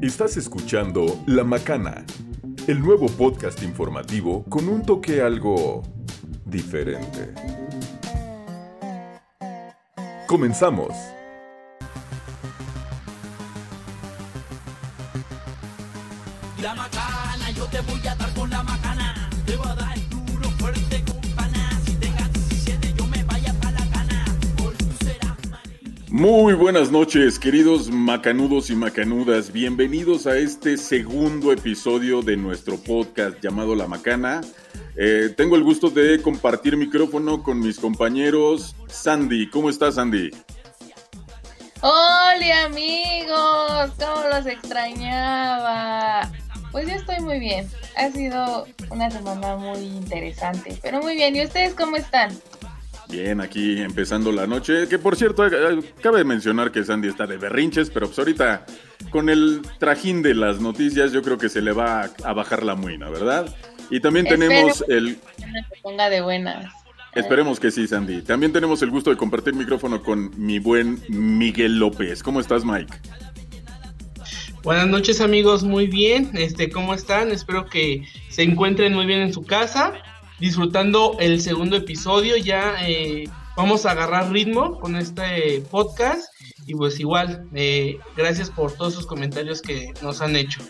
Estás escuchando La Macana, el nuevo podcast informativo con un toque algo diferente. Comenzamos. La macana, yo te voy a dar con la macana. Muy buenas noches, queridos macanudos y macanudas. Bienvenidos a este segundo episodio de nuestro podcast llamado La Macana. Eh, tengo el gusto de compartir micrófono con mis compañeros. Sandy, ¿cómo estás, Sandy? Hola amigos, cómo los extrañaba. Pues yo estoy muy bien. Ha sido una semana muy interesante, pero muy bien. ¿Y ustedes cómo están? Bien, aquí empezando la noche. Que por cierto, eh, cabe mencionar que Sandy está de berrinches, pero pues ahorita con el trajín de las noticias, yo creo que se le va a, bajar la muina, ¿verdad? Y también tenemos Espero el. que ponga de buenas. Esperemos que sí, Sandy. También tenemos el gusto de compartir micrófono con mi buen Miguel López. ¿Cómo estás, Mike? Buenas noches amigos, muy bien, este, ¿cómo están? Espero que se encuentren muy bien en su casa, disfrutando el segundo episodio, ya eh, vamos a agarrar ritmo con este podcast y pues igual, eh, gracias por todos sus comentarios que nos han hecho.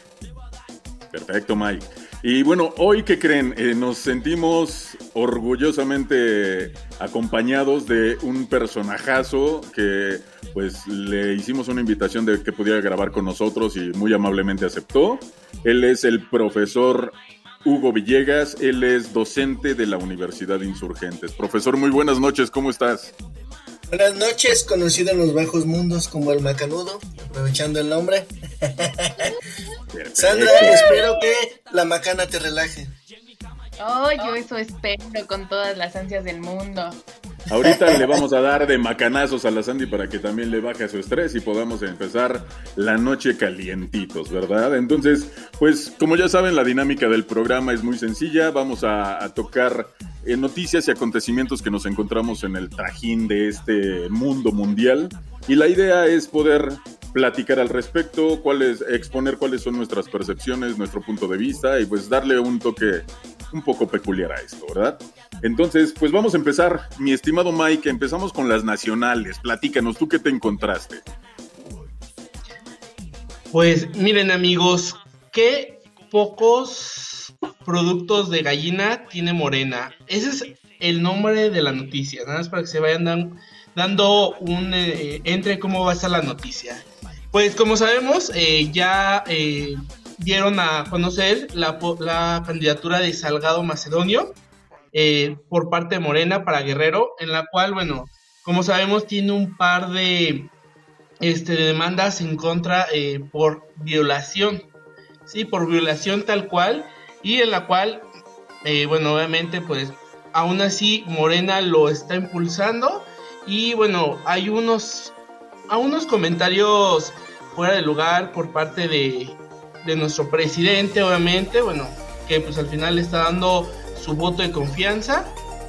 Perfecto, Mike. Y bueno, hoy, ¿qué creen? Eh, nos sentimos orgullosamente acompañados de un personajazo que pues le hicimos una invitación de que pudiera grabar con nosotros y muy amablemente aceptó. Él es el profesor Hugo Villegas, él es docente de la Universidad de Insurgentes. Profesor, muy buenas noches, ¿cómo estás? Buenas noches, conocido en los bajos mundos como el Macanudo, aprovechando el nombre. Sandra, espero que la macana te relaje. Oh, yo eso espero con todas las ansias del mundo. Ahorita le vamos a dar de macanazos a la Sandy para que también le baje su estrés y podamos empezar la noche calientitos, ¿verdad? Entonces, pues como ya saben, la dinámica del programa es muy sencilla. Vamos a, tocar eh, noticias y acontecimientos que nos encontramos en el trajín de este mundo mundial. Y la idea es poder platicar al respecto, exponer cuáles son nuestras percepciones, nuestro punto de vista y pues darle un toque un poco peculiar a esto, ¿verdad? Entonces, pues vamos a empezar, mi estimado Mike, empezamos con las nacionales. Platícanos, ¿tú qué te encontraste? Pues miren amigos, qué pocos productos de gallina tiene Morena. Ese es el nombre de la noticia, nada más para que se vayan dan- dando un eh, entre cómo va a estar la noticia. Pues como sabemos, eh, ya eh, dieron a conocer la, la candidatura de Salgado Macedonio eh, por parte de Morena para Guerrero, en la cual, bueno, como sabemos, tiene un par de este, demandas en contra eh, por violación, sí, por violación tal cual, y en la cual, eh, bueno, obviamente, pues, aún así Morena lo está impulsando, y bueno, hay unos, a unos comentarios fuera de lugar por parte de, de nuestro presidente, obviamente, bueno, que pues al final le está dando su voto de confianza.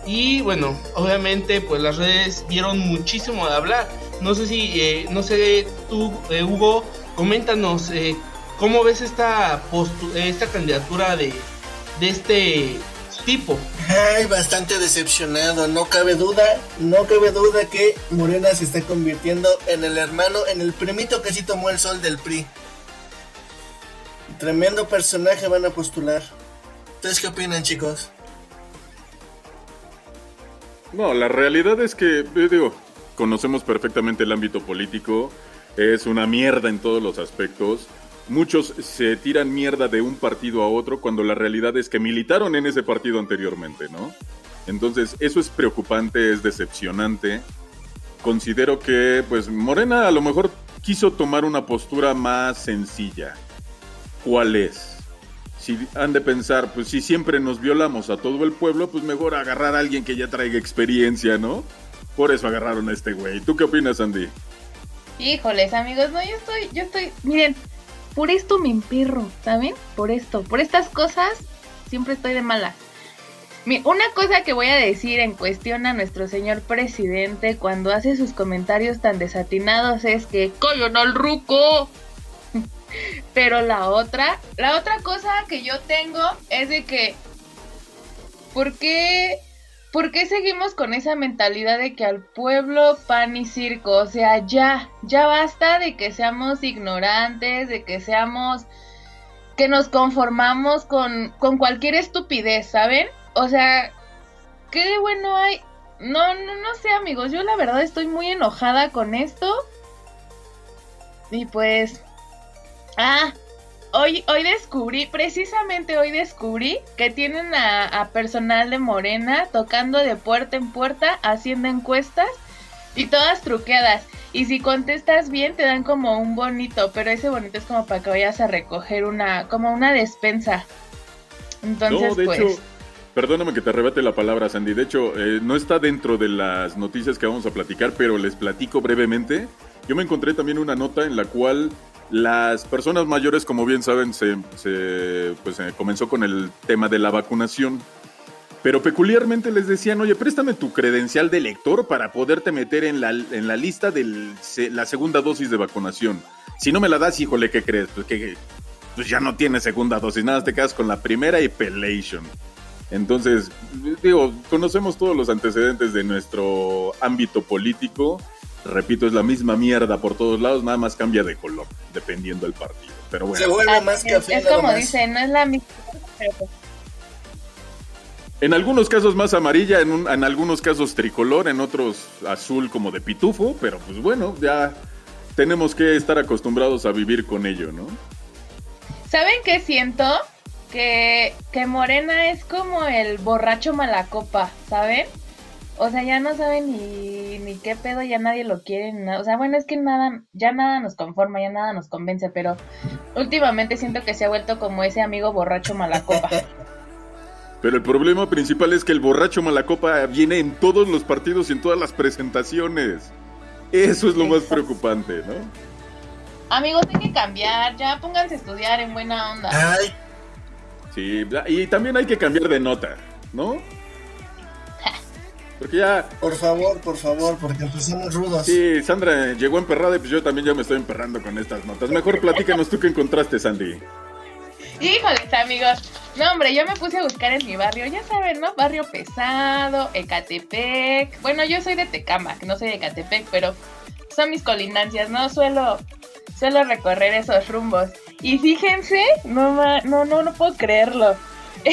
Y bueno, obviamente pues las redes dieron muchísimo de hablar. No sé si, eh, no sé tú, eh, Hugo, coméntanos eh, cómo ves esta, esta candidatura de, de este tipo. Ay, bastante decepcionado, no cabe duda, no cabe duda que Morena se está convirtiendo en el hermano, en el primito que sí tomó el sol del PRI. Tremendo personaje van a postular. ¿Ustedes qué opinan, chicos? No, la realidad es que, eh, digo, conocemos perfectamente el ámbito político, es una mierda en todos los aspectos. Muchos se tiran mierda de un partido a otro cuando la realidad es que militaron en ese partido anteriormente, ¿no? Entonces, eso es preocupante, es decepcionante. Considero que, pues, Morena a lo mejor quiso tomar una postura más sencilla. ¿Cuál es? Si han de pensar, pues si siempre nos violamos a todo el pueblo, pues mejor agarrar a alguien que ya traiga experiencia, ¿no? Por eso agarraron a este güey. ¿Tú qué opinas, Andy? Híjoles, amigos, no, yo estoy, yo estoy, miren, por esto me emperro, ¿saben? Por esto, por estas cosas, siempre estoy de malas. Una cosa que voy a decir en cuestión a nuestro señor presidente cuando hace sus comentarios tan desatinados es que ¡Callan al ruco! Pero la otra, la otra cosa que yo tengo es de que ¿por qué, ¿por qué seguimos con esa mentalidad de que al pueblo pan y circo? O sea, ya, ya basta de que seamos ignorantes, de que seamos que nos conformamos con, con cualquier estupidez, ¿saben? O sea, ¿qué bueno hay? No, no, no sé, amigos. Yo la verdad estoy muy enojada con esto. Y pues. Ah, hoy, hoy descubrí, precisamente hoy descubrí que tienen a, a personal de Morena tocando de puerta en puerta, haciendo encuestas y todas truqueadas. Y si contestas bien, te dan como un bonito, pero ese bonito es como para que vayas a recoger una, como una despensa. Entonces, no, de pues. hecho, perdóname que te arrebate la palabra, Sandy. De hecho, eh, no está dentro de las noticias que vamos a platicar, pero les platico brevemente. Yo me encontré también una nota en la cual las personas mayores, como bien saben, se, pues, eh, comenzó con el tema de la vacunación. Pero peculiarmente les decían, oye, préstame tu credencial de lector para poderte meter en la, en la lista de la segunda dosis de vacunación. Si no me la das, híjole, ¿qué crees? Pues que pues ya no tienes segunda dosis, nada, te quedas con la primera y pelation. Entonces, digo, conocemos todos los antecedentes de nuestro ámbito político. Repito, es la misma mierda por todos lados, nada más cambia de color, dependiendo del partido. Pero bueno. Se vuelve Ah, más es, café. es nada como dicen, no es la misma. En algunos casos más amarilla, en, un- en algunos casos tricolor, en otros azul como de pitufo, pero pues bueno, ya tenemos que estar acostumbrados a vivir con ello, ¿no? ¿Saben qué siento? Que, que Morena es como el borracho malacopa, ¿saben? O sea, ya no saben ni, ni qué pedo, ya nadie lo quiere. nada. O sea, bueno, es que nada, ya nada nos conforma, ya nada nos convence, pero últimamente siento que se ha vuelto como ese amigo borracho malacopa. Pero el problema principal es que el borracho malacopa viene en todos los partidos y en todas las presentaciones. Eso es lo más preocupante, ¿no? Amigos, hay que cambiar, ya pónganse a estudiar en buena onda. Ay, Sí, y también hay que cambiar de nota, ¿no? Porque ya, por favor, por favor, porque empezamos rudos. sí, Sandra llegó emperrada y pues yo también ya me estoy emperrando con estas notas. Mejor platícanos tú qué encontraste, Sandy. Híjoles, amigos. No, hombre, yo me puse a buscar en mi barrio. Ya saben, ¿no? Barrio pesado, Ecatepec. Bueno, yo soy de Tecamac, no soy de Ecatepec, pero son mis colindancias, ¿no? Suelo, suelo recorrer esos rumbos. Y fíjense, no, ma- no, no, no puedo creerlo.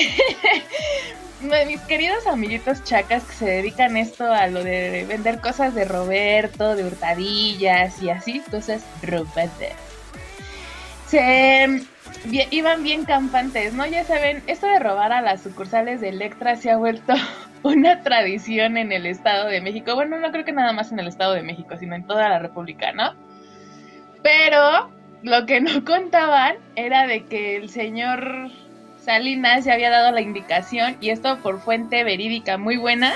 Mis queridos amiguitos chacas que se dedican esto a lo de vender cosas de Roberto, de hurtadillas y así, cosas robadas se bien- iban bien campantes, ¿no? Ya saben, esto de robar a las sucursales de Electra se ha vuelto una tradición en el Estado de México. Bueno, no creo que nada más en el Estado de México, sino en toda la República, ¿no? Pero lo que no contaban era de que el señor Salinas ya había dado la indicación, y esto por fuente verídica muy buena,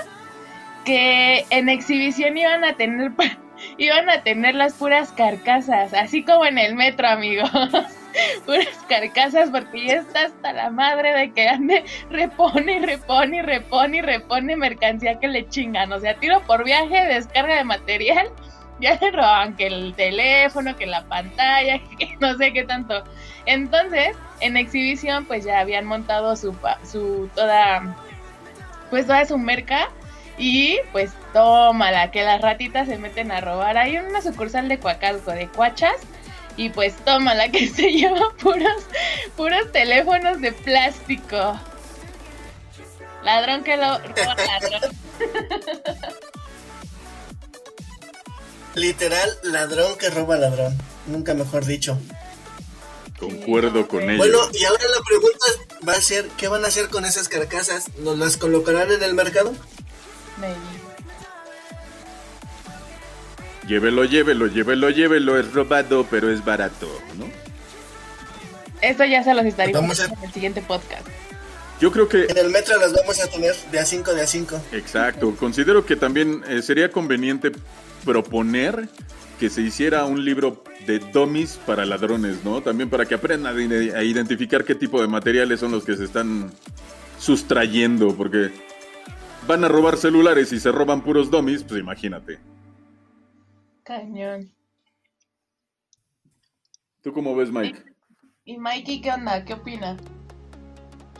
que en exhibición iban a tener iban a tener las puras carcasas, así como en el metro, amigos. puras carcasas, porque ya está hasta la madre de que ande, repone y repone y repone y repone mercancía que le chingan. O sea, tiro por viaje, descarga de material, ya le roban que el teléfono, que la pantalla, que no sé qué tanto. Entonces, en exhibición, pues ya habían montado su, su toda, pues toda su merca. Y pues tómala, que las ratitas se meten a robar. Hay una sucursal de Coacalco, de Cuachas. Y pues tómala, que se lleva puros, puros teléfonos de plástico. Ladrón que lo roba ladrón. Literal, ladrón que roba ladrón. Nunca mejor dicho. Concuerdo con ello. Bueno, y ahora la pregunta va a ser, ¿qué van a hacer con esas carcasas? ¿Nos las colocarán en el mercado? Maybe. Llévelo, llévelo, llévelo, llévelo. Es robado, pero es barato, ¿no? Esto ya se los estaré Vamos a- en el siguiente podcast. Yo creo que En el metro las vamos a tener de a 5 de a 5. Exacto, considero que también eh, sería conveniente proponer que se hiciera un libro de dummies para ladrones, ¿no? También para que aprendan a ide- a identificar qué tipo de materiales son los que se están sustrayendo, porque van a robar celulares y se roban puros dummies, pues imagínate. Cañón. ¿Tú cómo ves, Mike? ¿Y Mikey qué onda? ¿Qué opina?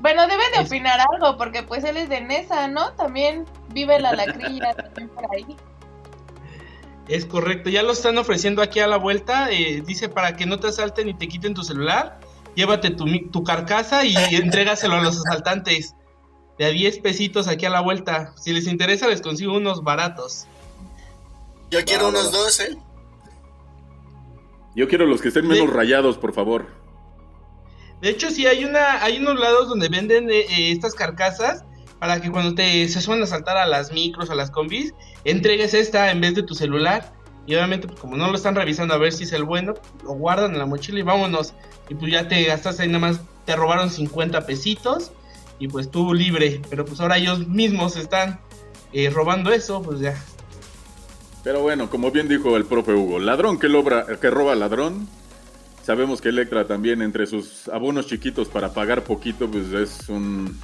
Bueno, debe de opinar algo, porque pues él es de Nesa, ¿no? También vive la lacrilla también por ahí. Es correcto, ya lo están ofreciendo aquí a la vuelta. eh, dice para que no te asalten y te quiten tu celular, llévate tu, tu carcasa y entrégaselo a los asaltantes. De a 10 pesitos aquí a la vuelta. Si les interesa, les consigo unos baratos. Yo quiero Bárbaro. unos dos, ¿eh? Yo quiero los que estén menos De- rayados, por favor. De hecho, sí hay una, hay unos lados donde venden eh, estas carcasas para que cuando te se suelen a saltar a las micros, a las combis, entregues esta en vez de tu celular. Y obviamente, pues, como no lo están revisando a ver si es el bueno, lo guardan en la mochila y vámonos. Y pues ya te gastaste ahí nada más, te robaron 50 pesitos y pues tú libre. Pero pues ahora ellos mismos están eh, robando eso, pues ya. Pero bueno, como bien dijo el profe Hugo, ladrón que, lobra, que roba ladrón. Sabemos que Electra también entre sus abonos chiquitos para pagar poquito, pues es un,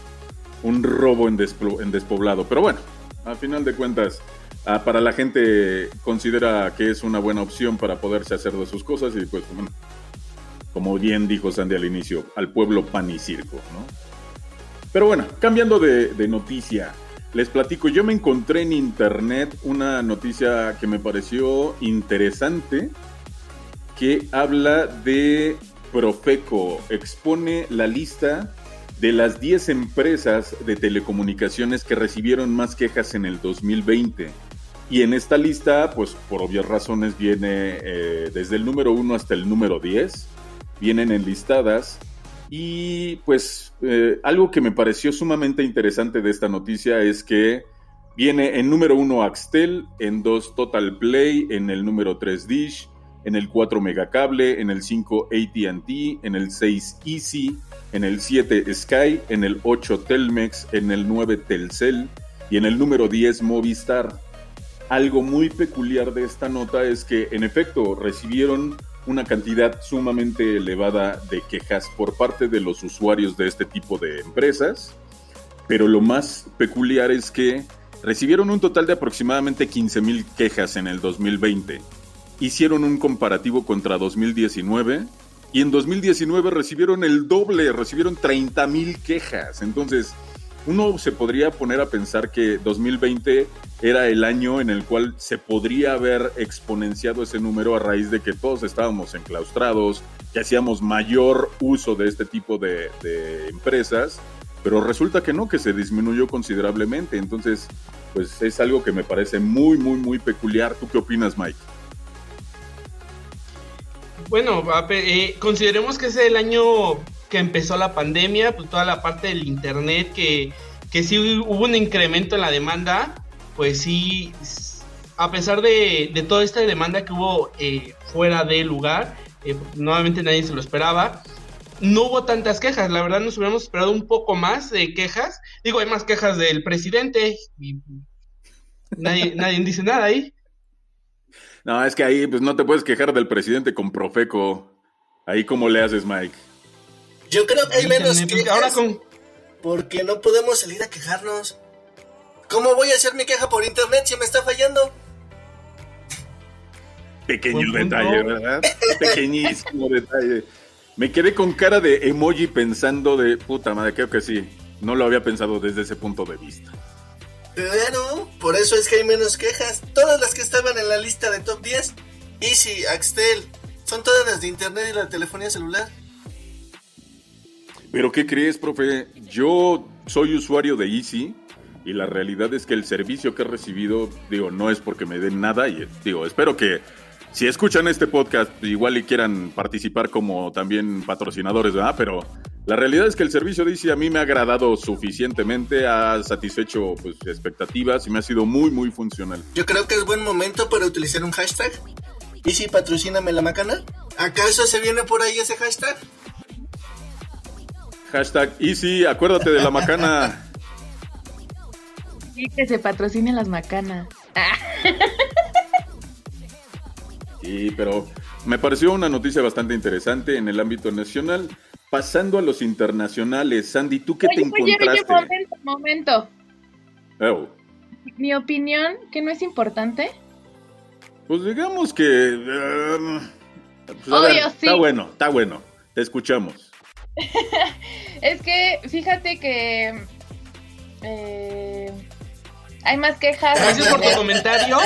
un robo en, en despoblado. Pero bueno, al final de cuentas, ah, para la gente considera que es una buena opción para poderse hacer de sus cosas y pues bueno, como bien dijo Sandy al inicio, al pueblo pan y circo, ¿no? Pero bueno, cambiando de, de noticia, les platico, yo me encontré en internet una noticia que me pareció interesante, que habla de Profeco, expone la lista de las 10 empresas de telecomunicaciones que recibieron más quejas en el 2020. Y en esta lista, pues por obvias razones, viene eh, desde el número 1 hasta el número 10, vienen enlistadas. Y pues eh, algo que me pareció sumamente interesante de esta noticia es que viene en número 1 Axtel, en 2 Total Play, en el número 3 Dish, en el 4 Megacable, en el 5 ATT, en el 6 Easy, en el 7 Sky, en el 8 Telmex, en el 9 Telcel y en el número 10 Movistar. Algo muy peculiar de esta nota es que en efecto recibieron una cantidad sumamente elevada de quejas por parte de los usuarios de este tipo de empresas, pero lo más peculiar es que recibieron un total de aproximadamente 15.000 quejas en el 2020. Hicieron un comparativo contra 2019 y en 2019 recibieron el doble, recibieron 30.000 quejas. Entonces, uno se podría poner a pensar que 2020 era el año en el cual se podría haber exponenciado ese número a raíz de que todos estábamos enclaustrados, que hacíamos mayor uso de este tipo de, de empresas, pero resulta que no, que se disminuyó considerablemente. Entonces, pues es algo que me parece muy, muy, muy peculiar. ¿Tú qué opinas, Mike? Bueno, eh, consideremos que es el año que empezó la pandemia, pues toda la parte del internet, que, que sí hubo un incremento en la demanda, pues sí, a pesar de, de toda esta demanda que hubo eh, fuera del lugar, eh, nuevamente nadie se lo esperaba. No hubo tantas quejas, la verdad nos hubiéramos esperado un poco más de quejas. Digo, hay más quejas del presidente y nadie, nadie dice nada ahí. No, es que ahí pues no te puedes quejar del presidente con Profeco. Ahí cómo le haces, Mike. Yo creo que hay menos quejas ahora con, porque no podemos salir a quejarnos. ¿Cómo voy a hacer mi queja por internet si me está fallando? Pequeño detalle, ¿verdad? Pequeñísimo detalle. Me quedé con cara de emoji pensando de puta madre, creo que sí. No lo había pensado desde ese punto de vista. Claro, por eso es que hay menos quejas. Todas las que estaban en la lista de top 10, Easy, Axtel, son todas las de internet y la telefonía celular. Pero ¿qué crees, profe? Yo soy usuario de Easy y la realidad es que el servicio que he recibido, digo, no es porque me den nada y digo, espero que si escuchan este podcast igual y quieran participar como también patrocinadores, ¿verdad? Pero la realidad es que el servicio de Easy a mí me ha agradado suficientemente, ha satisfecho pues, expectativas y me ha sido muy, muy funcional. Yo creo que es buen momento para utilizar un hashtag. Easy, patrocíname la macana. ¿Acaso se viene por ahí ese hashtag? Hashtag Easy, acuérdate de la macana. Sí, que se patrocinen las macanas. Sí, pero me pareció una noticia bastante interesante en el ámbito nacional. Pasando a los internacionales, Sandy, ¿tú qué te Oye, oye, oye, encontraste? momento, momento. Oh, Mi opinión, que no es importante. pues digamos que... eh, pues Obvio, ver, sí. Está bueno, está bueno. Te escuchamos. Es que fíjate que eh, hay más quejas. Gracias por tu comentario.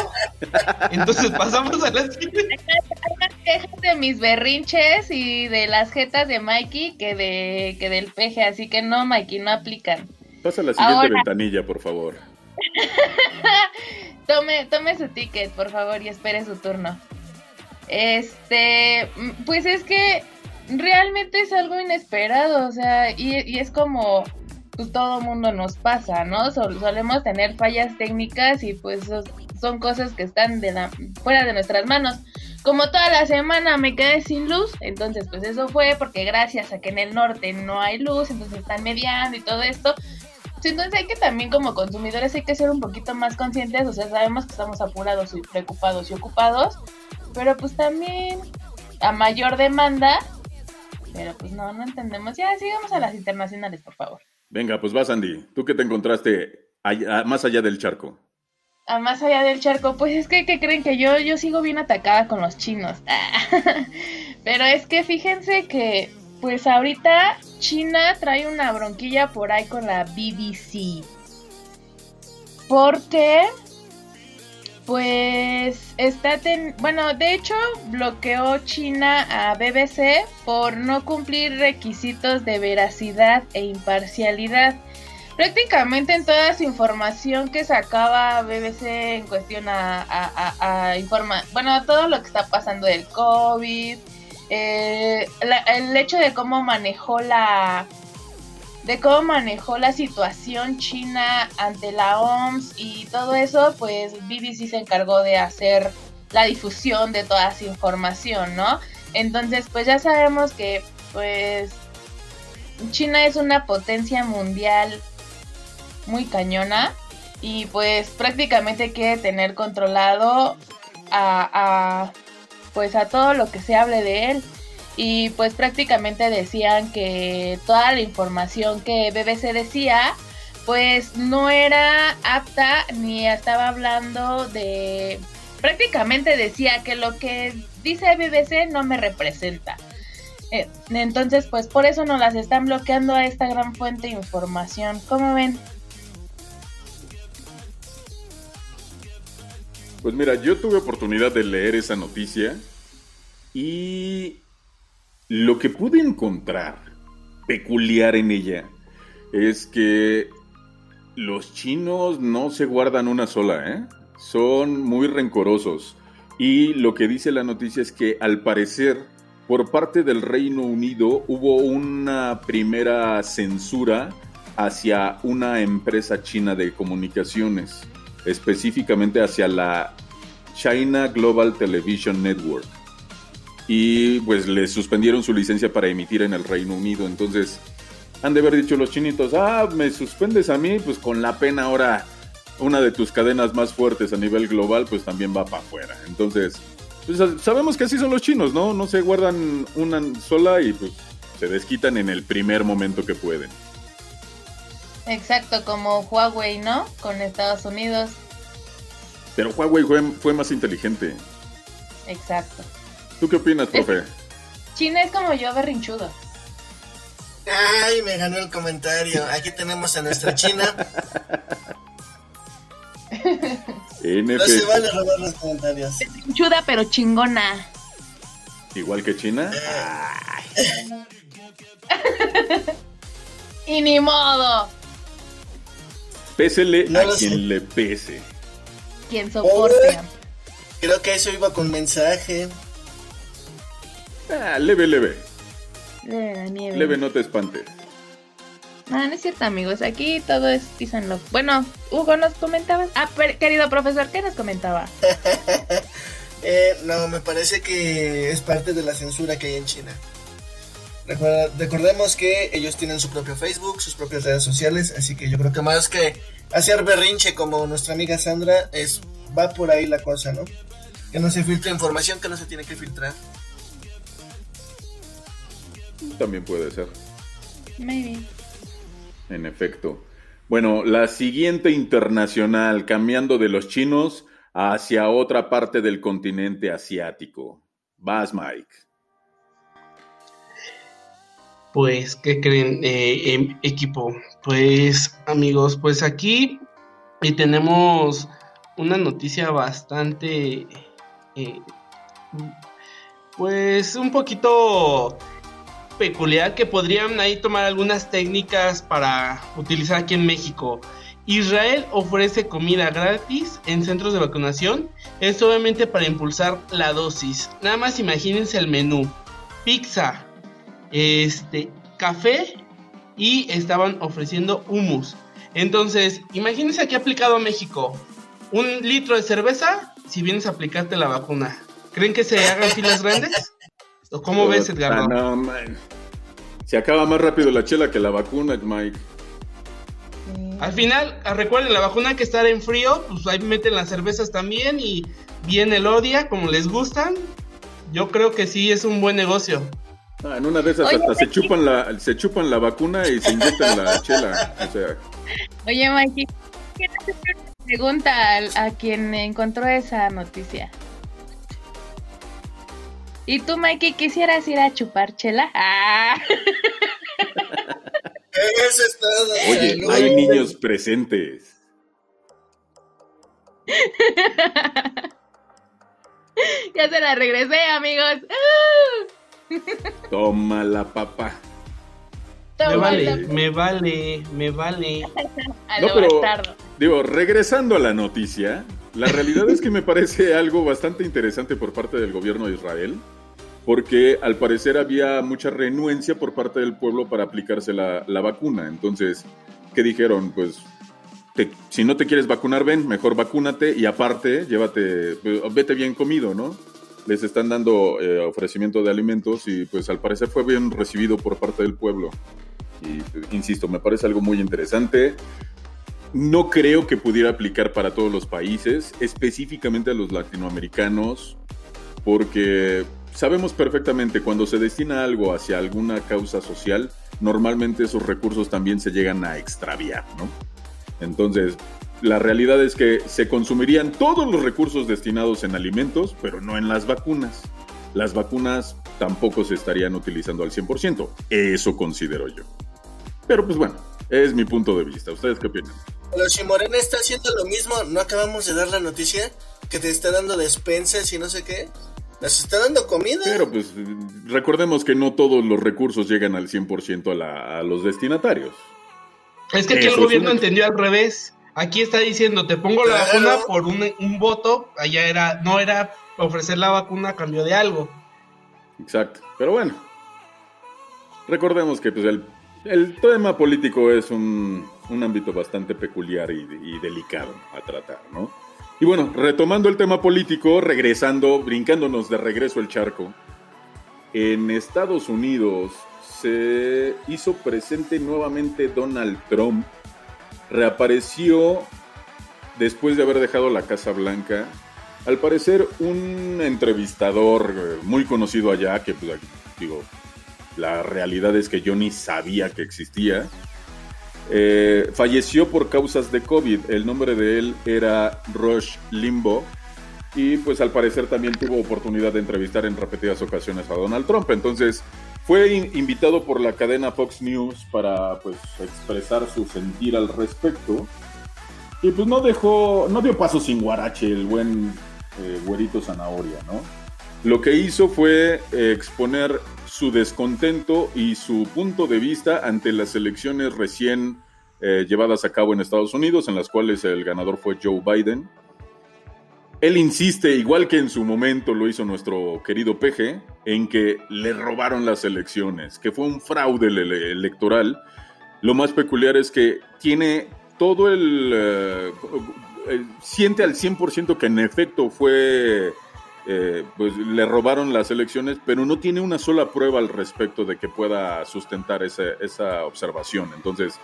Entonces pasamos a la siguiente. Hay más quejas de mis berrinches y de las jetas de Mikey que de que del peje, así que no, Mikey, no aplican. Pasa a la siguiente Ahora. ventanilla, por favor. Tome, tome su ticket, por favor, y espere su turno. Este, mm, pues es que realmente es algo inesperado, o sea, y, y es como pues todo mundo nos pasa, ¿no? Sol- solemos tener fallas técnicas y pues so- son cosas que están de la, fuera de nuestras manos. Como toda la semana me quedé sin luz, entonces pues eso fue porque gracias a que en el norte no hay luz, entonces están mediando y todo esto. Sí, Entonces hay que también como consumidores hay que ser un poquito más conscientes, o sea, sabemos que estamos apurados y preocupados y ocupados, pero pues también a mayor demanda, pero pues no, no entendemos. Ya, sigamos a las internacionales, por favor. Venga, pues va, Sandy. ¿Tú qué te encontraste allá- más allá del charco? A más allá del charco, pues es que, ¿qué creen que yo, yo sigo bien atacada con los chinos. Pero es que fíjense que, pues ahorita China trae una bronquilla por ahí con la BBC. Porque, pues, está ten... Bueno, de hecho, bloqueó China a BBC por no cumplir requisitos de veracidad e imparcialidad. Prácticamente en toda su información que sacaba BBC en cuestión a, a, a- a informa- bueno, todo lo que está pasando del COVID, eh, el hecho de cómo manejó la de cómo manejó la situación China ante la OMS y todo eso, pues BBC se encargó de hacer la difusión de toda esa información, ¿no? Entonces, pues ya sabemos que pues China es una potencia mundial muy cañona y pues prácticamente quiere tener controlado a, a, pues a todo lo que se hable de él y pues prácticamente decían que toda la información que BBC decía pues no era apta ni estaba hablando de prácticamente decía que lo que dice BBC no me representa Eh, entonces pues por eso nos las están bloqueando a esta gran fuente de información ¿cómo ven? Pues mira, yo tuve oportunidad de leer esa noticia y lo que pude encontrar peculiar en ella es que los chinos no se guardan una sola, ¿eh? Son muy rencorosos. Y lo que dice la noticia es que al parecer por parte del Reino Unido hubo una primera censura hacia una empresa china de comunicaciones, específicamente hacia la China Global Television Network. Y pues le suspendieron su licencia para emitir en el Reino Unido. Entonces, han de haber dicho los chinitos, ah, me suspendes a mí, pues con la pena ahora una de tus cadenas más fuertes a nivel global, pues también va para afuera. Entonces, pues sabemos que así son los chinos, ¿no? No se guardan una sola y pues se desquitan en el primer momento que pueden. Exacto, como Huawei, ¿no? Con Estados Unidos. Pero Huawei fue, fue más inteligente. Exacto. ¿Tú qué opinas, profe? China es como yo berrinchudo. Ay, me ganó el comentario. Aquí tenemos a nuestra China. No se vale robar los comentarios. Berrinchuda pero chingona. igual que China. Y ni modo. Pésele No a quien sé. le pese. Quien soporte. Creo que eso iba con mensaje. Ah, leve, leve. De la nieve. Leve, no te espantes. No, no es cierto, amigos. Aquí todo es peace and love. Bueno, Hugo nos comentaba. Ah, per- querido profesor, ¿qué nos comentaba? Eh, no, me parece que es parte de la censura que hay en China. Recuerda- recordemos que ellos tienen su propio Facebook, sus propias redes sociales, así que yo creo que más que hacer berrinche como nuestra amiga Sandra, es va por ahí la cosa, ¿no? Que no se filtre información que no se tiene que filtrar. También puede ser, Maybe. en efecto. Bueno, la siguiente internacional, cambiando de los chinos hacia otra parte del continente asiático. Vas, Mike. Pues, ¿qué creen, eh, em, equipo? Pues, amigos, pues aquí tenemos una noticia bastante, eh, pues, un poquito peculiar que podrían ahí tomar algunas técnicas para utilizar aquí en México. Israel ofrece comida gratis en centros de vacunación. Es obviamente para impulsar la dosis. Nada más imagínense el menú. Pizza, este, café y estaban ofreciendo humus. Entonces, imagínense aquí aplicado a México. Un litro de cerveza si vienes a aplicarte la vacuna. ¿Creen que se hagan filas grandes? ¿O cómo ves, Edgardo? no, man. Se acaba más rápido la chela que la vacuna, Mike. Al final, ah, recuerden, la vacuna hay que estar en frío, pues ahí meten las cervezas también y viene el odia, como les gustan. Yo creo que sí es un buen negocio. Ah, en una de esas Oye, hasta se chupan la, se chupan la vacuna y se inyectan la chela. O sea, Oye, Mikey, una pregunta a, quien encontró esa noticia. ¿Y tú, Mikey, quisieras ir a chupar chela? Ah, Eso es todo. oye, Salud. hay niños presentes. ya se la regresé, amigos. Toma la papa. Me vale, la- me vale, me vale. a No, lo pero- bastardo. Digo, regresando a la noticia, la realidad es que me parece algo bastante interesante por parte del gobierno de Israel, porque al parecer había mucha renuencia por parte del pueblo para aplicarse la, la vacuna. Entonces, ¿qué dijeron? Pues, si no te quieres vacunar, ven, mejor vacúnate y aparte, llévate, pues, vete bien comido, ¿no? Les están dando eh, ofrecimiento de alimentos y pues al parecer fue bien recibido por parte del pueblo. Y pues, insisto, me parece algo muy interesante. No creo que pudiera aplicar para todos los países, específicamente a los latinoamericanos, porque sabemos perfectamente cuando se destina algo hacia alguna causa social, normalmente esos recursos también se llegan a extraviar, ¿no? Entonces, la realidad es que se consumirían todos los recursos destinados en alimentos, pero no en las vacunas. Las vacunas tampoco se estarían utilizando al 100%, eso considero yo. Pero pues bueno, es mi punto de vista. ¿Ustedes qué opinan? Pero si Morena está haciendo lo mismo, ¿no acabamos de dar la noticia? Que te está dando despensas y no sé qué. Nos está dando comida. Pero pues recordemos que no todos los recursos llegan al 100% a, la- a los destinatarios. Es que aquí Eso el gobierno un- entendió al revés. Aquí está diciendo, te pongo la Claro. vacuna por un, un voto. Allá era, no era ofrecer la vacuna a cambio de algo. Exacto. Pero bueno, recordemos que pues, el, el tema político es un, un ámbito bastante peculiar y, y delicado a tratar, ¿no? Y bueno, retomando el tema político, regresando, brincándonos de regreso el charco, en Estados Unidos se hizo presente nuevamente Donald Trump, reapareció después de haber dejado la Casa Blanca. Al parecer, un entrevistador eh, muy conocido allá, que pues, digo, la realidad es que yo ni sabía que existía, eh, falleció por causas de COVID. El nombre de él era Rush Limbo. Y pues al parecer también tuvo oportunidad de entrevistar en repetidas ocasiones a Donald Trump. Entonces fue in- invitado por la cadena Fox News para pues expresar su sentir al respecto. Y pues no dejó, no dio paso sin guarache el buen eh, güerito zanahoria, ¿no? Lo que hizo fue eh, exponer su descontento y su punto de vista ante las elecciones recién eh, llevadas a cabo en Estados Unidos, en las cuales el ganador fue Joe Biden. Él insiste, igual que en su momento lo hizo nuestro querido PG, en que le robaron las elecciones, que fue un fraude ele- electoral. Lo más peculiar es que tiene todo el... eh, eh, siente al 100% que en efecto fue... eh, pues le robaron las elecciones, pero no tiene una sola prueba al respecto de que pueda sustentar ese- esa observación. Entonces,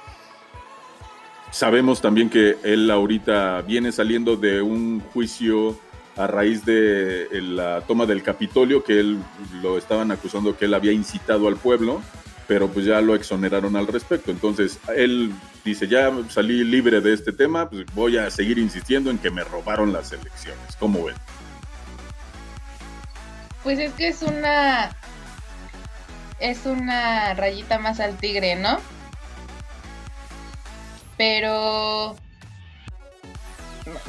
sabemos también que él ahorita viene saliendo de un juicio a raíz de eh, la toma del Capitolio, que él lo estaban acusando que él había incitado al pueblo, pero pues ya lo exoneraron al respecto. Entonces él dice, ya salí libre de este tema, pues voy a seguir insistiendo en que me robaron las elecciones. ¿Cómo ven? Pues es que es una. Es una rayita más al tigre, ¿no? Pero.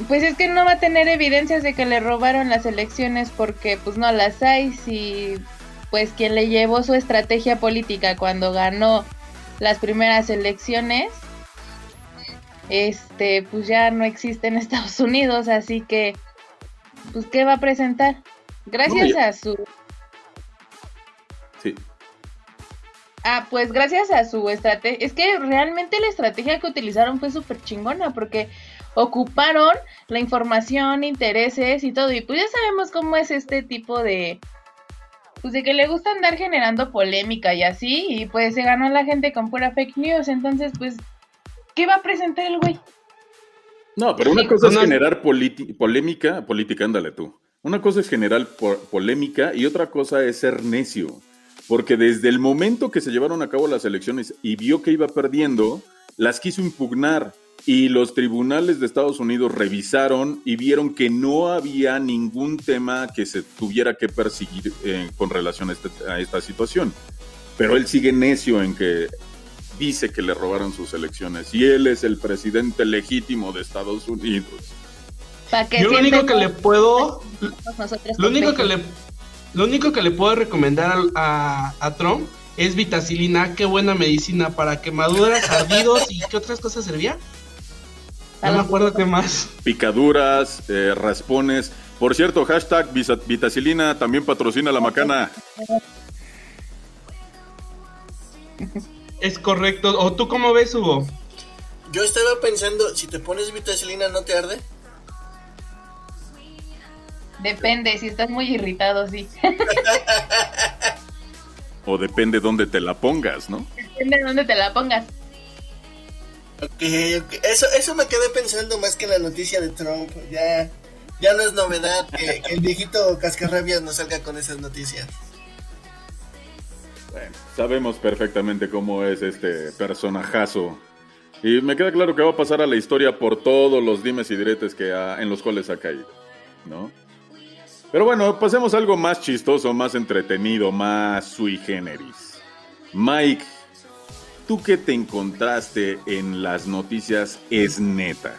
Pues es que no va a tener evidencias de que le robaron las elecciones porque pues no las hay. Si pues quien le llevó su estrategia política cuando ganó las primeras elecciones, este, pues ya no existe en Estados Unidos, así que, pues, ¿qué va a presentar? Gracias No, a su Sí. Ah, pues gracias a su estrategia. Es que realmente la estrategia que utilizaron fue súper chingona porque ocuparon la información, intereses y todo. Y pues ya sabemos cómo es este tipo de. Pues de que le gusta andar generando polémica y así. Y pues se ganó la gente con pura fake news. Entonces, pues, ¿qué va a presentar el güey? No, pero una Sí, cosa es generar polémica, política, ándale tú. Una cosa es generar po- polémica y otra cosa es ser necio. Porque desde el momento que se llevaron a cabo las elecciones y vio que iba perdiendo, las quiso impugnar. Y los tribunales de Estados Unidos revisaron y vieron que no había ningún tema que se tuviera que perseguir eh, con relación a, este- a esta situación. Pero él sigue necio en que dice que le robaron sus elecciones y él es el presidente legítimo de Estados Unidos. Que Yo lo único que le puedo, lo único que le, lo único que le puedo recomendar a, a Trump es vitacilina, qué buena medicina para quemaduras, ardidos y qué otras cosas servía. No me acuerdo qué más. Picaduras, eh, raspones. Por cierto, hashtag vitacilina también patrocina la macana. Es correcto. ¿O tú cómo ves, Hugo? Yo estaba pensando, si te pones vitacilina, ¿no te arde? Depende, si estás muy irritado, sí. O depende dónde te la pongas, ¿no? Depende de dónde te la pongas. Ok, ok. Eso, eso me quedé pensando más que en la noticia de Trump. Ya, ya no es novedad que, que el viejito cascarrabias nos salga con esas noticias. Bueno, sabemos perfectamente cómo es este personajazo. Y me queda claro que va a pasar a la historia por todos los dimes y diretes que ha- en los cuales ha caído, ¿no? Pero bueno, pasemos a algo más chistoso, más entretenido, más sui generis. Mike, ¿tú qué te encontraste en las noticias es neta?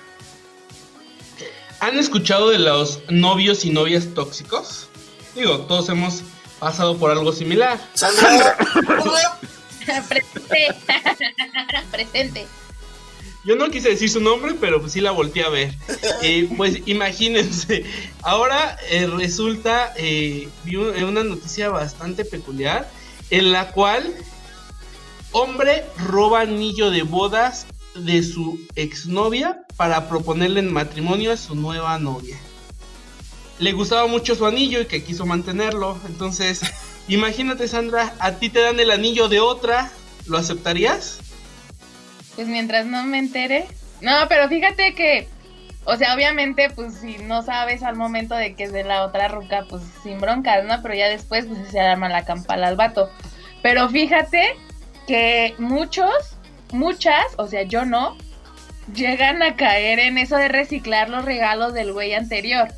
¿Han escuchado de los novios y novias tóxicos? Digo, todos hemos pasado por algo similar. Sandra, Presente. Presente. Yo no quise decir su nombre, pero pues sí la volteé a ver. Pues imagínense, ahora eh, resulta, eh, eh, una noticia bastante peculiar, en la cual hombre roba anillo de bodas de su exnovia para proponerle en matrimonio a su nueva novia. Le gustaba mucho su anillo y que quiso mantenerlo, entonces imagínate Sandra, a ti te dan el anillo de otra, ¿lo aceptarías? Pues mientras no me entere. No, pero fíjate que, o sea, obviamente, pues si no sabes al momento de que es de la otra ruca, pues sin broncas, ¿no? Pero ya después, pues se arma la campala al vato. Pero fíjate que muchos, muchas, o sea, yo no, llegan a caer en eso de reciclar los regalos del güey anterior.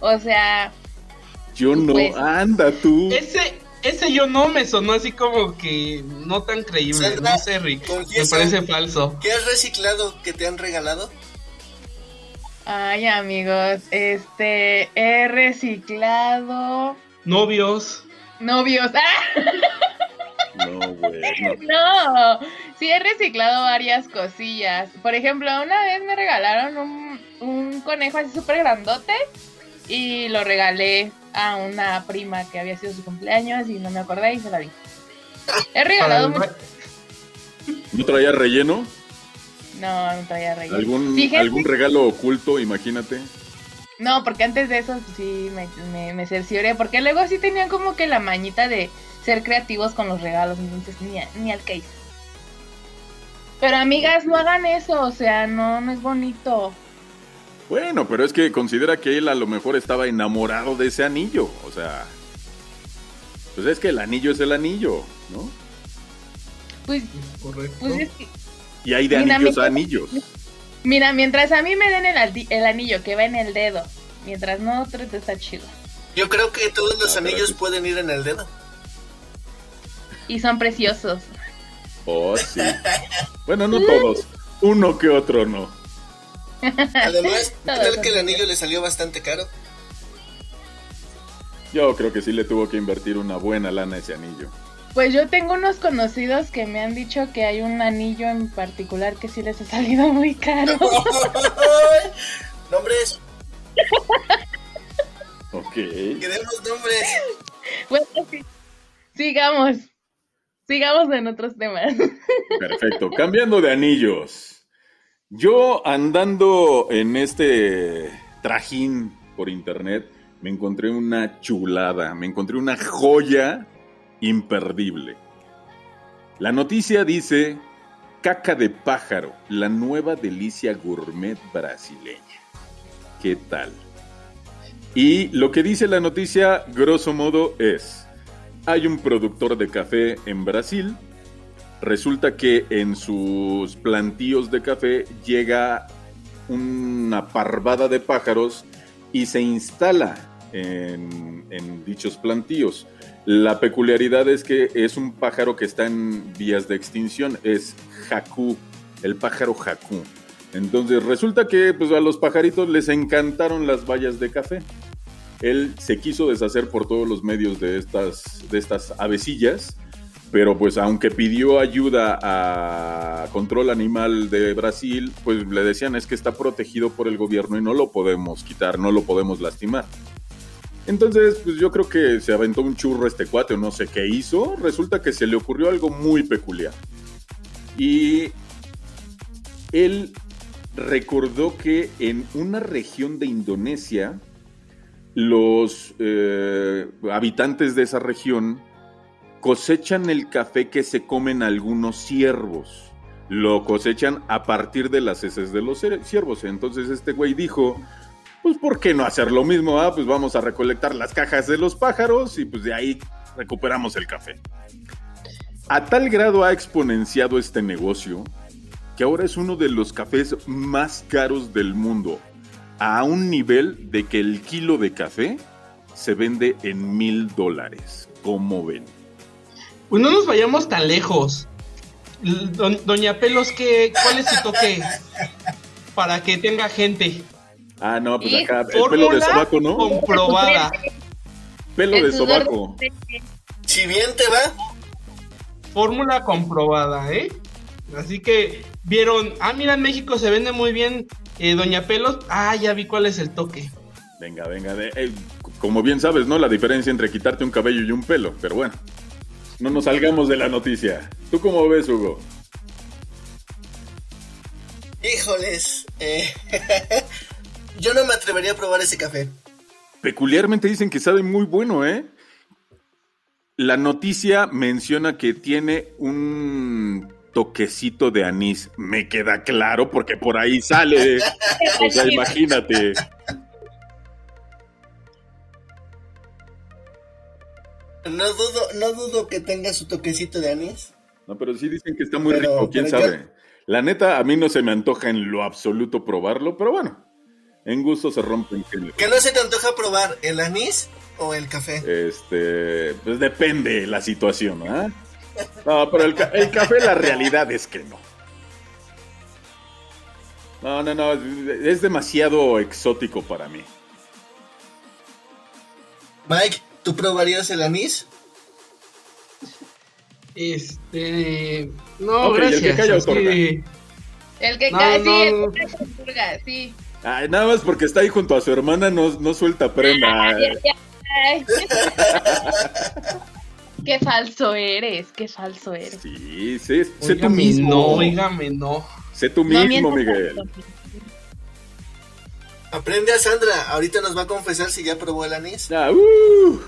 O sea, Yo no, Pues- anda tú. Ese, ese yo no me sonó así como que no tan creíble. Sandra, No sé, Rick. Me parece falso. ¿qué has reciclado que te han regalado? ay amigos, este, he reciclado Novios. novios. ¡Ah! No, güey, no. No, sí he reciclado varias cosillas. Por ejemplo, una vez me regalaron un, un conejo así súper grandote y lo regalé a una prima que había sido su cumpleaños y no me acordé y se la di. He regalado mucho. ¿No traía relleno? No, no traía relleno. ¿Algún, Fíjense- algún regalo oculto, imagínate? No, porque antes de eso sí me, me, me cercioré, porque luego sí tenían como que la mañita de ser creativos con los regalos, entonces ni, a- ni al case. Pero amigas, no hagan eso, o sea, no, no es bonito. Bueno, pero es que considera que él a lo mejor estaba enamorado de ese anillo. O sea, pues es que el anillo es el anillo, ¿no? Pues, Correcto. pues es que, Y hay de Mira, anillos a anillos. mira, mientras a mí me den el, anillo que va en el dedo, mientras no otro te está chido. Yo creo que todos los Ah, anillos sí. pueden ir en el dedo. Y son preciosos. Oh, sí. Bueno, no todos. Uno que otro no. Además, tal que el anillo le salió bastante caro. Yo creo que sí le tuvo que invertir una buena lana a ese anillo. Pues yo tengo unos conocidos que me han dicho que hay un anillo en particular que sí les ha salido muy caro. nombres, Ok. queremos nombres. Bueno, sí. Sigamos. Sigamos en otros temas. Perfecto. Cambiando de anillos. Yo andando en este trajín por internet, me encontré una chulada, me encontré una joya imperdible. La noticia dice caca de pájaro, la nueva delicia gourmet brasileña. ¿Qué tal? Y lo que dice la noticia, grosso modo, es, hay un productor de café en Brasil Resulta que en sus plantíos de café llega una parvada de pájaros y se instala en, dichos plantíos. La peculiaridad es que es un pájaro que está en vías de extinción, es jacú, el pájaro jacú. Entonces resulta que pues, a los pajaritos les encantaron las bayas de café. Él se quiso deshacer por todos los medios de estas, de estas avecillas pero pues aunque pidió ayuda a Control Animal de Brasil, pues le decían es que está protegido por el gobierno y no lo podemos quitar, no lo podemos lastimar. Entonces, pues yo creo que se aventó un churro este cuate o no sé qué hizo. Resulta que se le ocurrió algo muy peculiar. Y él recordó que en una región de Indonesia, los eh, habitantes de esa región cosechan el café que se comen algunos ciervos. Lo cosechan a partir de las heces de los ciervos. Entonces este güey dijo, pues ¿por qué no hacer lo mismo? Ah, pues vamos a recolectar las cajas de los pájaros y pues de ahí recuperamos el café. A tal grado ha exponenciado este negocio que ahora es uno de los cafés más caros del mundo, a un nivel de que el kilo de café se vende en mil dólares. ¿Cómo ven? Pues no nos vayamos tan lejos. Don- Doña Pelos, ¿qué, ¿cuál es su toque? Para que tenga gente. Ah, no, pues acá el pelo de Fórmula sobaco, ¿no? comprobada. Pelo El de sobaco. Si bien te va, Fórmula comprobada, ¿eh? Así que vieron, ah, mira, en México se vende muy bien eh, Doña Pelos. Ah, ya vi cuál es el toque. Venga, venga. de- eh, como bien sabes, ¿no? La diferencia entre quitarte un cabello y un pelo. Pero bueno, no nos salgamos de la noticia. ¿Tú cómo ves, Hugo? híjoles. eh, yo no me atrevería a probar ese café. Peculiarmente dicen que sabe muy bueno, ¿eh? La noticia menciona que tiene un toquecito de anís. Me queda claro porque por ahí sale. O sea, imagínate. No dudo, no dudo que tenga su toquecito de anís. No, pero sí dicen que está muy Pero- rico, quién yo- sabe. La neta, a mí no se me antoja en lo absoluto probarlo, pero bueno, en gusto se rompen. ¿Qué no se te antoja probar? ¿El anís o el café? Este, pues depende la situación, ¿ah? No, pero el, el café, la realidad es que no. No, no, no, es demasiado exótico para mí. Mike, ¿tú probarías el anís? Este. No, y el que gracias. que- El que No, cae, sí, no, el que cae sí. Ay, nada más porque está ahí junto a su hermana, no, no suelta prenda. Ay, ay, ay. qué falso eres, qué falso eres. Sí, sé, sé tú mismo. no, óigame, no. Sé tú No mismo, Miguel. tanto. Aprende a Sandra, ahorita nos va a confesar si ya probó el anís. Ah, uh,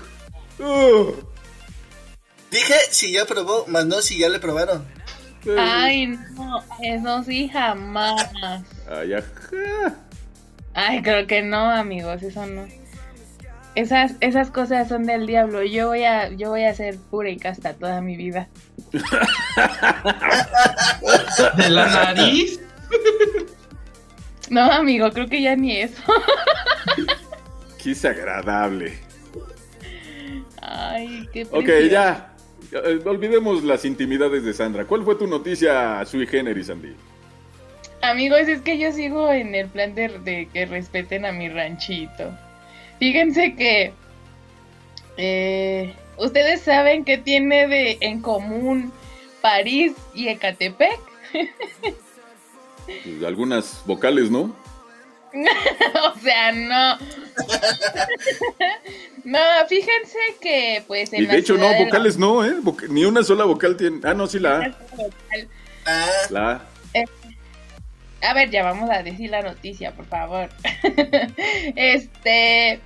uh, Dije si ya probó, más no si ya le probaron. Ay, no, eso sí, jamás. ay, ajá. Ay, creo que no, amigos, eso no. Esas, esas cosas son del diablo. Yo voy a, yo voy a ser pura y casta toda mi vida. De la nariz. No, amigo, creo que ya ni eso. Qué desagradable. Ay, qué Ok, ya. Eh, Olvidemos las intimidades de Sandra. ¿Cuál fue tu noticia sui generis, Andy? Amigos, es que yo sigo en el plan de, de que respeten a mi ranchito. Fíjense que eh, ustedes saben que tiene de en común París y Ecatepec. Pues, algunas vocales, ¿no? o sea, no. no, fíjense que pues en Y la de hecho, no, la- vocales no, ¿eh? Voc- ni una sola vocal tiene. Ah, no, sí, la A. Ah, La A. A ver, ya vamos a decir la noticia, por favor. este.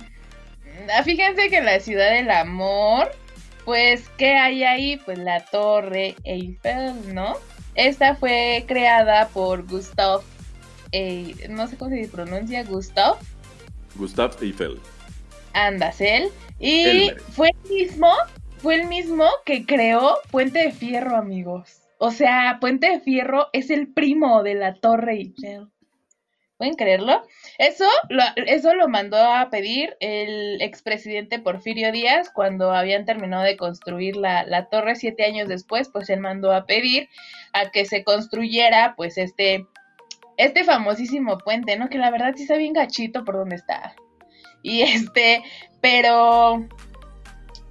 ah, Fíjense que en la ciudad del amor, pues, ¿qué hay ahí? Pues la Torre Eiffel, ¿no? Esta fue creada por Gustav. Eh, no sé cómo se pronuncia, Gustav Gustav Eiffel. Andasel. Y Elmer. fue el mismo, fue el mismo que creó Puente de Fierro, amigos. O sea, Puente de Fierro es el primo de la Torre Eiffel. ¿Pueden creerlo? Eso lo, eso lo mandó a pedir el expresidente Porfirio Díaz cuando habían terminado de construir la, la torre siete años después, pues él mandó a pedir a que se construyera pues este, este famosísimo puente, ¿no? Que la verdad sí está bien gachito por donde está. Y este, pero,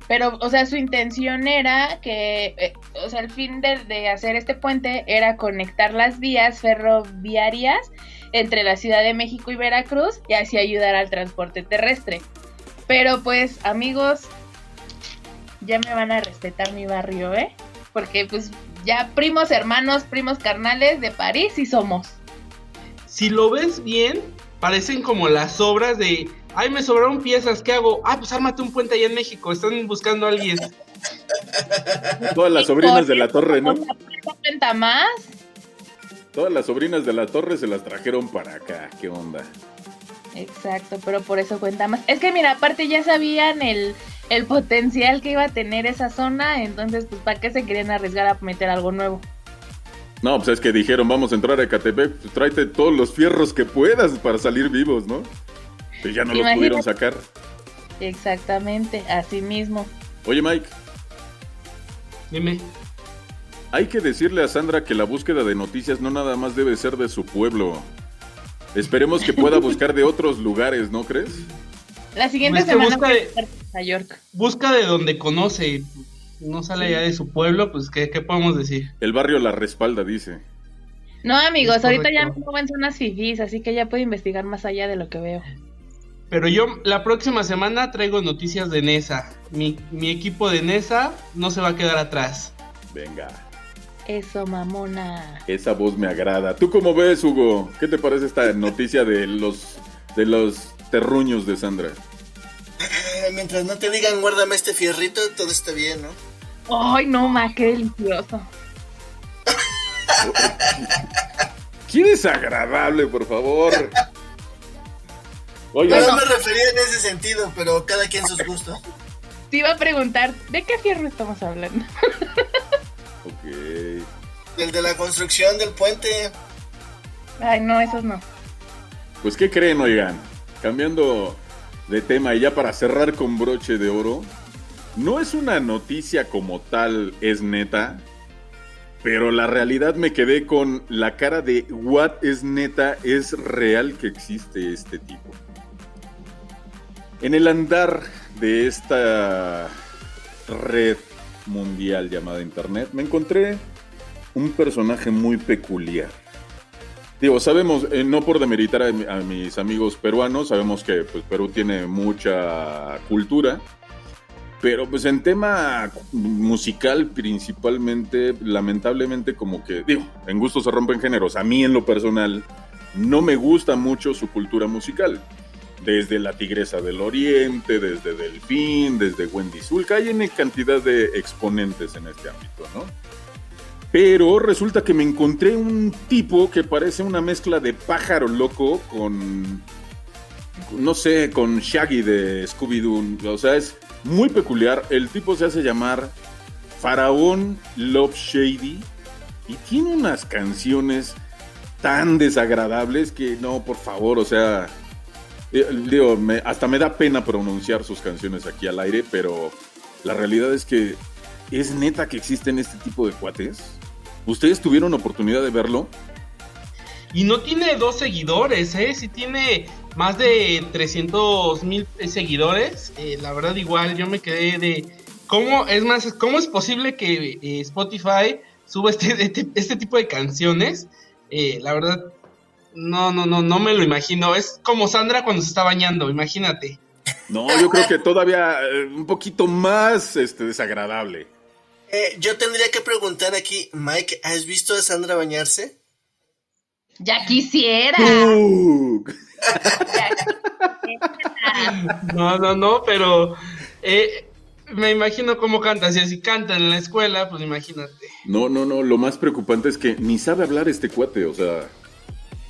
pero, o sea, su intención era que, eh, o sea, el fin de, de hacer este puente era conectar las vías ferroviarias entre la Ciudad de México y Veracruz y así ayudar al transporte terrestre. Pero pues, amigos, ya me van a respetar mi barrio, ¿eh? Porque pues ya primos hermanos, primos carnales de París y somos. Si lo ves bien, parecen como las obras de. Ay, me sobraron piezas, ¿qué hago? Ah, pues ármate un puente allá en México, están buscando a alguien. Todas las sobrinas de la torre, ¿no? Cuenta más. Todas las sobrinas de la torre se las trajeron para acá. ¿Qué onda? Exacto, pero por eso cuenta más. Es que mira, aparte ya sabían el, el potencial que iba a tener esa zona, entonces pues para qué se querían arriesgar a meter algo nuevo. No, pues es que dijeron, vamos a entrar a Ecatepec, pues tráete todos los fierros que puedas para salir vivos, ¿no? Pues ya no los pudieron sacar. Exactamente, así mismo. Oye, Mike, Dime. hay que decirle a Sandra que la búsqueda de noticias no nada más debe ser de su pueblo. Esperemos que pueda buscar de otros lugares, ¿no crees? La siguiente Pues semana busca a de- Nueva York. Busca de donde conoce. No sale allá de su pueblo, pues, ¿qué, qué podemos decir? El barrio la respalda, dice. No, amigos, Es ahorita ya me en zonas fifís, así que ya puedo investigar más allá de lo que veo. Pero yo la próxima semana traigo noticias de Nesa. Mi, mi equipo de Nesa no se va a quedar atrás. Venga, Eso, mamona. esa voz me agrada. ¿Tú cómo ves, Hugo? ¿Qué te parece esta noticia de los de los terruños de Sandra? eh, mientras no te digan guárdame este fierrito, todo está bien, ¿no? Ay, no, ma, qué delicioso. ¡Qué desagradable, por favor! Oiga, No me refería en ese sentido, pero cada quien sus gustos. Te iba a preguntar, ¿de qué fierro estamos hablando? ok. El de la construcción del puente. Ay, no, esos no. Pues, ¿qué creen, oigan? Cambiando de tema y ya para cerrar con broche de oro, no es una noticia como tal, es neta, pero la realidad me quedé con la cara de what es neta, es real que existe este tipo. En el andar de esta red mundial llamada Internet, me encontré un personaje muy peculiar. Digo, sabemos, eh, no por demeritar a, a mis amigos peruanos, sabemos que pues, Perú tiene mucha cultura, pero pues en tema musical principalmente, lamentablemente como que, digo, en gusto se rompen géneros. A mí en lo personal no me gusta mucho su cultura musical. Desde La Tigresa del Oriente, desde Delfín, desde Wendy Zulka, hay una cantidad de exponentes en este ámbito, ¿no? Pero resulta que me encontré un tipo que parece una mezcla de pájaro loco con no sé, con Shaggy de Scooby-Doo. O sea, es muy peculiar. El tipo se hace llamar Faraón Love Shady y tiene unas canciones tan desagradables que no, por favor, o sea, eh, digo, hasta me da pena pronunciar sus canciones aquí al aire, pero la realidad es que es neta que existen este tipo de cuates. ¿Ustedes tuvieron oportunidad de verlo? Y no tiene dos seguidores, ¿eh? Sí tiene más de 300 mil seguidores. Eh, la verdad, igual, yo me quedé de... ¿Cómo es más? ¿Cómo es posible que eh, Spotify suba este, este, este tipo de canciones? Eh, la verdad, no, no, no, no me lo imagino. Es como Sandra cuando se está bañando, imagínate. No, yo creo que todavía eh, un poquito más este, desagradable. Eh, yo tendría que preguntar aquí, Mike, ¿has visto a Sandra bañarse? Ya quisiera. Uh, Ya quisiera. No, no, no, pero eh, me imagino cómo canta. Si así canta en la escuela, pues imagínate. No, no, no, lo más preocupante es que ni sabe hablar este cuate, o sea,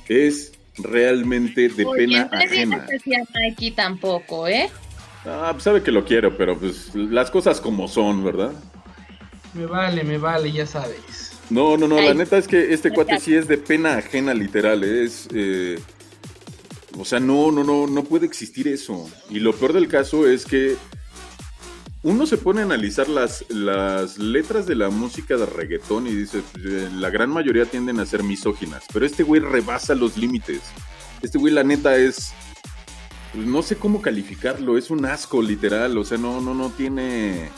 es realmente de pena bien, no le ajena. digas así a Mikey tampoco, ¿eh? Ah, pues sabe que lo quiero, pero pues las cosas como son, ¿verdad? Me vale, me vale, ya sabes. No, no, no, la neta es que este cuate sí es de pena ajena, literal, es... eh, o sea, no, no, no, no puede existir eso. Y lo peor del caso es que uno se pone a analizar las, las letras de la música de reggaetón y dice, pues, eh, la gran mayoría tienden a ser misóginas, pero este güey rebasa los límites. Este güey, la neta, es... pues, no sé cómo calificarlo, es un asco, literal, o sea, no, no, no tiene...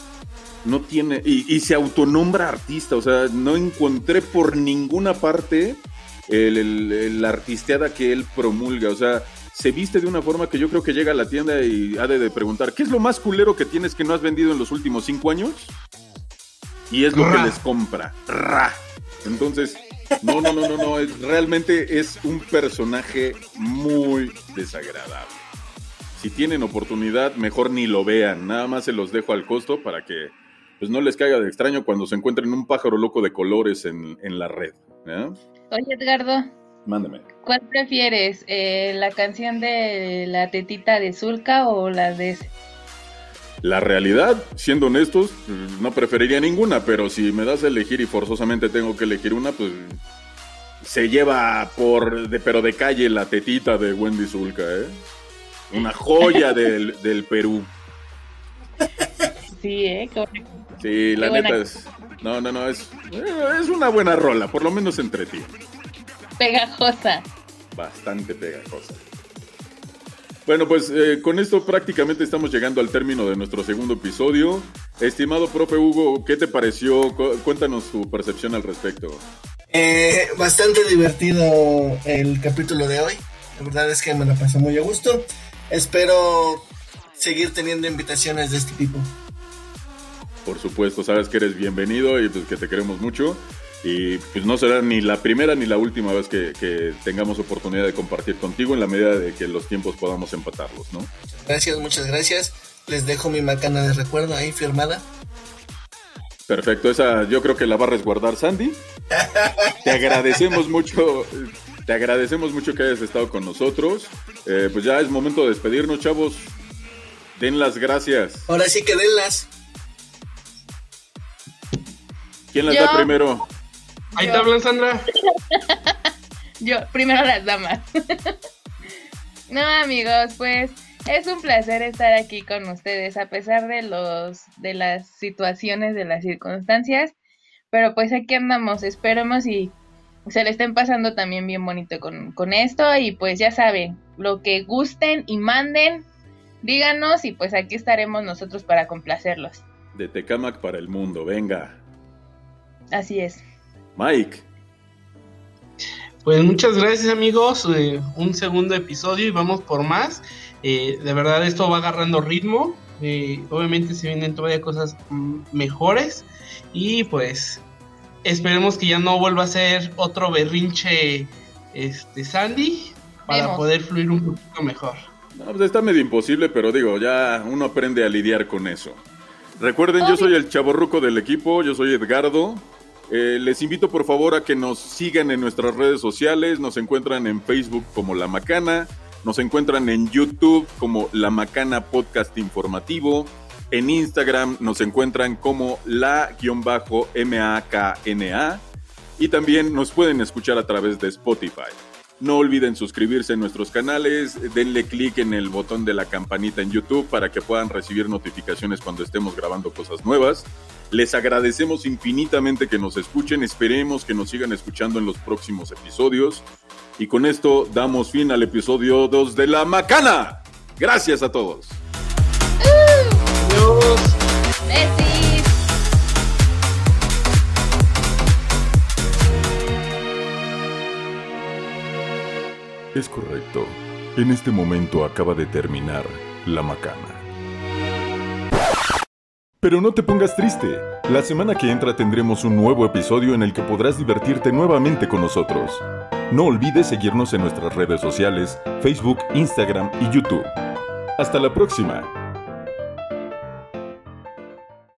No tiene... Y, y se autonombra artista, o sea, no encontré por ninguna parte el, el- el- la artisteada que él promulga, o sea, se viste de una forma que yo creo que llega a la tienda y ha de, de preguntar, ¿qué es lo más culero que tienes que no has vendido en los últimos cinco años? Y es lo que les compra. Ra. Entonces, no, no, no, no, no, es- realmente es un personaje muy desagradable. Si tienen oportunidad, mejor ni lo vean, nada más se los dejo al costo para que pues no les caiga de extraño cuando se encuentren un pájaro loco de colores en, en la red. ¿eh? Oye, Edgardo, Mándame. ¿cuál prefieres? Eh, ¿La canción de la tetita de Zulka o la de ese? La realidad, siendo honestos, no preferiría ninguna, pero si me das a elegir y forzosamente tengo que elegir una, pues se lleva por, de, pero de calle la tetita de Wendy Zulka, ¿eh? Una joya del, del Perú. Sí, ¿eh? Correcto. Sí, la Qué neta es... No, no, no, es, es una buena rola, por lo menos entre ti. Pegajosa. Bastante pegajosa. Bueno, pues eh, con esto prácticamente estamos llegando al término de nuestro segundo episodio. Estimado profe Hugo, ¿qué te pareció? Cu- Cuéntanos tu percepción al respecto. Eh, bastante divertido el capítulo de hoy. La verdad es que me la pasé muy a gusto. Espero seguir teniendo invitaciones de este tipo. Por supuesto, sabes que eres bienvenido y pues que te queremos mucho. Y pues no será ni la primera ni la última vez que, que tengamos oportunidad de compartir contigo en la medida de que los tiempos podamos empatarlos, ¿no? Gracias, muchas gracias. Les dejo mi macana de recuerdo ahí firmada. Perfecto, esa yo creo que la va a resguardar Sandy. Te agradecemos mucho, te agradecemos mucho que hayas estado con nosotros. Eh, pues ya es momento de despedirnos, chavos. Den las gracias. Ahora sí que denlas. ¿Quién las Yo. da primero? Ahí te hablan, Sandra. Yo, primero las damas. no, amigos, pues es un placer estar aquí con ustedes, a pesar de los, de las situaciones, de las circunstancias. Pero pues aquí andamos, esperemos y se le estén pasando también bien bonito con, con esto. Y pues ya saben, lo que gusten y manden, díganos y pues aquí estaremos nosotros para complacerlos. De Tecamac para el mundo, venga. Así es. Mike, Pues muchas gracias amigos, eh, un segundo episodio y vamos por más. Eh, de verdad esto va agarrando ritmo, eh, obviamente se vienen todavía cosas mejores y pues esperemos que ya no vuelva a ser otro berrinche este Sandy para Vemos. poder fluir un poquito mejor. no, pues está medio imposible, pero digo, ya uno aprende a lidiar con eso. Recuerden, yo soy el chaborruco del equipo, yo soy Edgardo. Eh, les invito por favor a que nos sigan en nuestras redes sociales, nos encuentran en Facebook como La Macana, Nos encuentran en YouTube como La Macana Podcast Informativo. En Instagram nos encuentran como la-makna. Y también nos pueden escuchar a través de Spotify. No olviden suscribirse en nuestros canales, denle clic en el botón de la campanita en YouTube para que puedan recibir notificaciones cuando estemos grabando cosas nuevas. Les agradecemos infinitamente que nos escuchen, esperemos que nos sigan escuchando en los próximos episodios. Y con esto damos fin al episodio 2 de La Macana. Gracias a todos. Adiós. Besis. Es correcto. En este momento acaba de terminar La Macana. Pero no te pongas triste. La semana que entra tendremos un nuevo episodio en el que podrás divertirte nuevamente con nosotros. No olvides seguirnos en nuestras redes sociales, Facebook, Instagram y YouTube. Hasta la próxima.